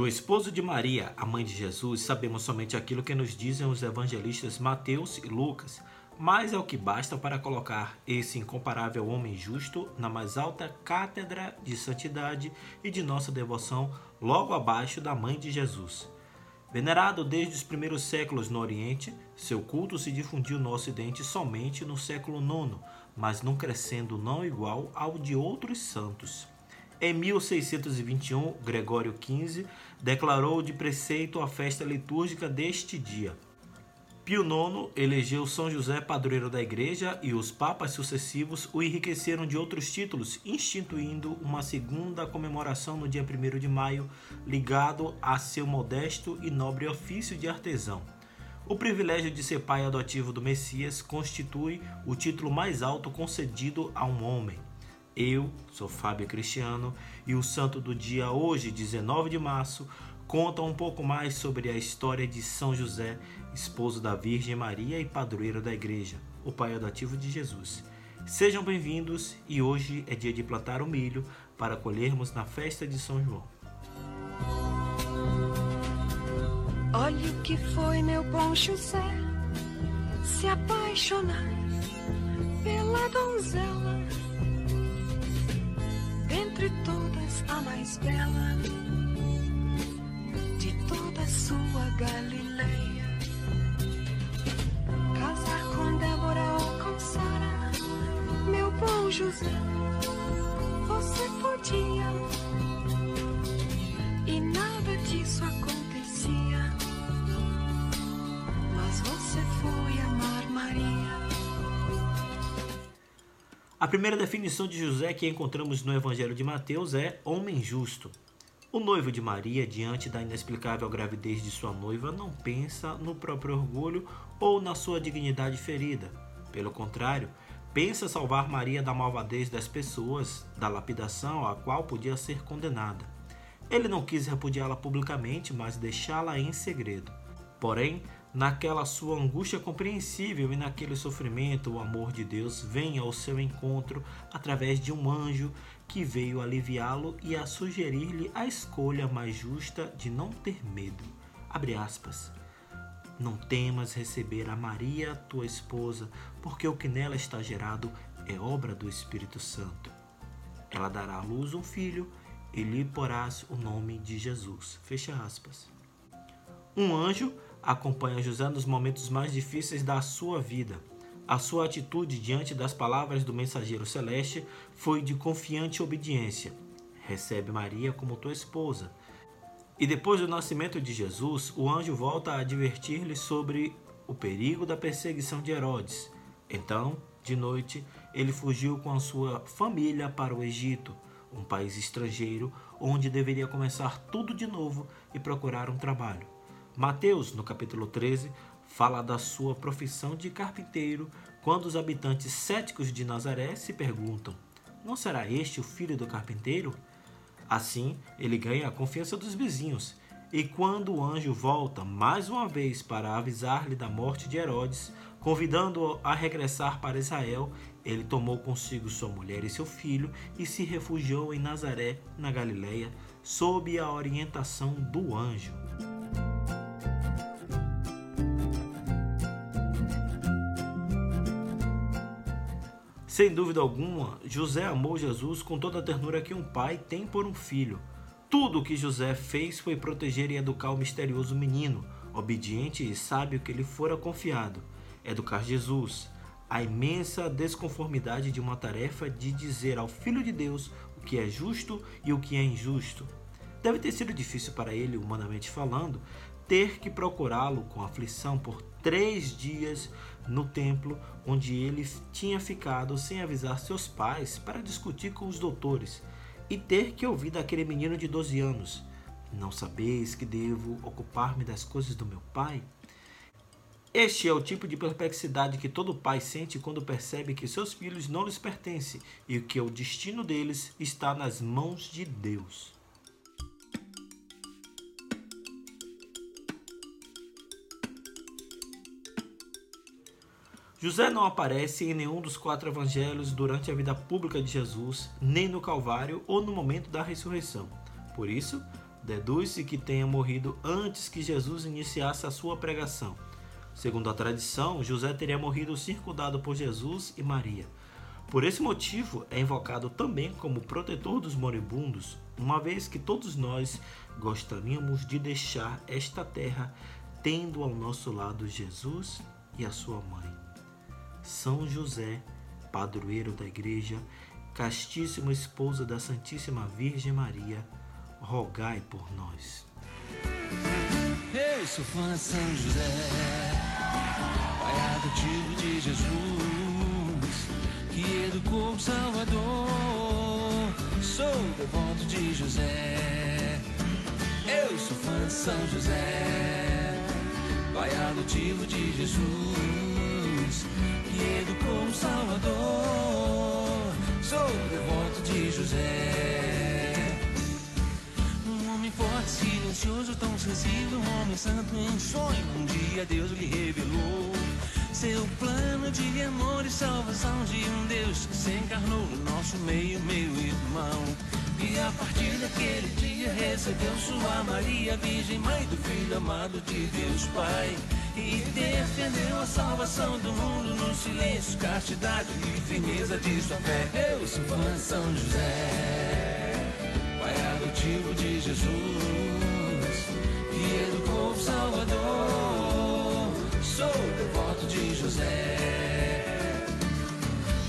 Do esposo de Maria, a mãe de Jesus, sabemos somente aquilo que nos dizem os evangelistas Mateus e Lucas, mas é o que basta para colocar esse incomparável homem justo na mais alta cátedra de santidade e de nossa devoção, logo abaixo da mãe de Jesus. Venerado desde os primeiros séculos no Oriente, seu culto se difundiu no Ocidente somente no século IX, mas não crescendo não igual ao de outros santos. Em 1621, Gregório XV declarou de preceito a festa litúrgica deste dia. Pio IX elegeu São José padroeiro da igreja e os papas sucessivos o enriqueceram de outros títulos, instituindo uma segunda comemoração no dia 1 de maio, ligado a seu modesto e nobre ofício de artesão. O privilégio de ser pai adotivo do Messias constitui o título mais alto concedido a um homem. Eu sou Fábio Cristiano e o santo do dia hoje, 19 de março, conta um pouco mais sobre a história de São José, esposo da Virgem Maria e padroeiro da igreja, o pai adotivo de Jesus. Sejam bem-vindos e hoje é dia de plantar o milho para colhermos na festa de São João. Olha o que foi meu bom José se apaixonar pela donzela entre todas a mais bela de toda sua Galileia. Casar com Débora ou com Sara, meu bom José, A primeira definição de José que encontramos no Evangelho de Mateus é homem justo. O noivo de Maria, diante da inexplicável gravidez de sua noiva, não pensa no próprio orgulho ou na sua dignidade ferida. Pelo contrário, pensa salvar Maria da malvadez das pessoas, da lapidação a qual podia ser condenada. Ele não quis repudiá-la publicamente, mas deixá-la em segredo. Porém, naquela sua angústia compreensível e naquele sofrimento, o amor de Deus vem ao seu encontro através de um anjo que veio aliviá-lo e a sugerir-lhe a escolha mais justa de não ter medo. Abre aspas. Não temas receber a Maria, tua esposa, porque o que nela está gerado é obra do Espírito Santo. Ela dará à luz um filho e lhe porás o nome de Jesus. Fecha aspas. Um anjo acompanha José nos momentos mais difíceis da sua vida. A sua atitude diante das palavras do mensageiro celeste foi de confiante obediência. Recebe Maria como tua esposa. E depois do nascimento de Jesus, o anjo volta a advertir-lhe sobre o perigo da perseguição de Herodes. Então, de noite, ele fugiu com a sua família para o Egito, um país estrangeiro onde deveria começar tudo de novo e procurar um trabalho. Mateus, no capítulo 13, fala da sua profissão de carpinteiro, quando os habitantes céticos de Nazaré se perguntam: Não será este o filho do carpinteiro? Assim, ele ganha a confiança dos vizinhos. E quando o anjo volta mais uma vez para avisar-lhe da morte de Herodes, convidando-o a regressar para Israel, ele tomou consigo sua mulher e seu filho e se refugiou em Nazaré, na Galiléia, sob a orientação do anjo. Sem dúvida alguma, José amou Jesus com toda a ternura que um pai tem por um filho. Tudo o que José fez foi proteger e educar o misterioso menino, obediente e sábio que lhe fora confiado. Educar Jesus, a imensa desconformidade de uma tarefa de dizer ao Filho de Deus o que é justo e o que é injusto. Deve ter sido difícil para ele, humanamente falando, ter que procurá-lo com aflição por três dias no templo onde ele tinha ficado sem avisar seus pais para discutir com os doutores e ter que ouvir daquele menino de 12 anos: Não sabeis que devo ocupar-me das coisas do meu pai? Este é o tipo de perplexidade que todo pai sente quando percebe que seus filhos não lhes pertencem e que o destino deles está nas mãos de Deus. José não aparece em nenhum dos quatro evangelhos durante a vida pública de Jesus, nem no Calvário ou no momento da ressurreição. Por isso, Deduz-se que tenha morrido antes que Jesus iniciasse a sua pregação. Segundo a tradição, José teria morrido circundado por Jesus e Maria. Por esse motivo, é invocado também como protetor dos moribundos, uma vez que todos nós gostaríamos de deixar esta terra tendo ao nosso lado Jesus e a sua mãe. São José, padroeiro da Igreja, castíssima esposa da Santíssima Virgem Maria, rogai por nós. Eu sou fã de São José, pai adotivo de Jesus, que educou o Salvador. Sou devoto de José. Eu sou fã de São José, pai adotivo de Jesus, que educou o Salvador. Sou devoto de José. Um homem forte, silencioso, tão sensível, um homem santo em sonho. Um dia Deus lhe revelou seu plano de amor e salvação de um Deus que se encarnou no nosso meio, meu irmão. E a partir daquele dia recebeu sua Maria, Virgem Mãe do Filho amado de Deus Pai. E defendeu a salvação do mundo no silêncio, castidade e firmeza de sua fé. Eu sou fã de São José pai adotivo de Jesus, que educou o Salvador. Sou devoto de José.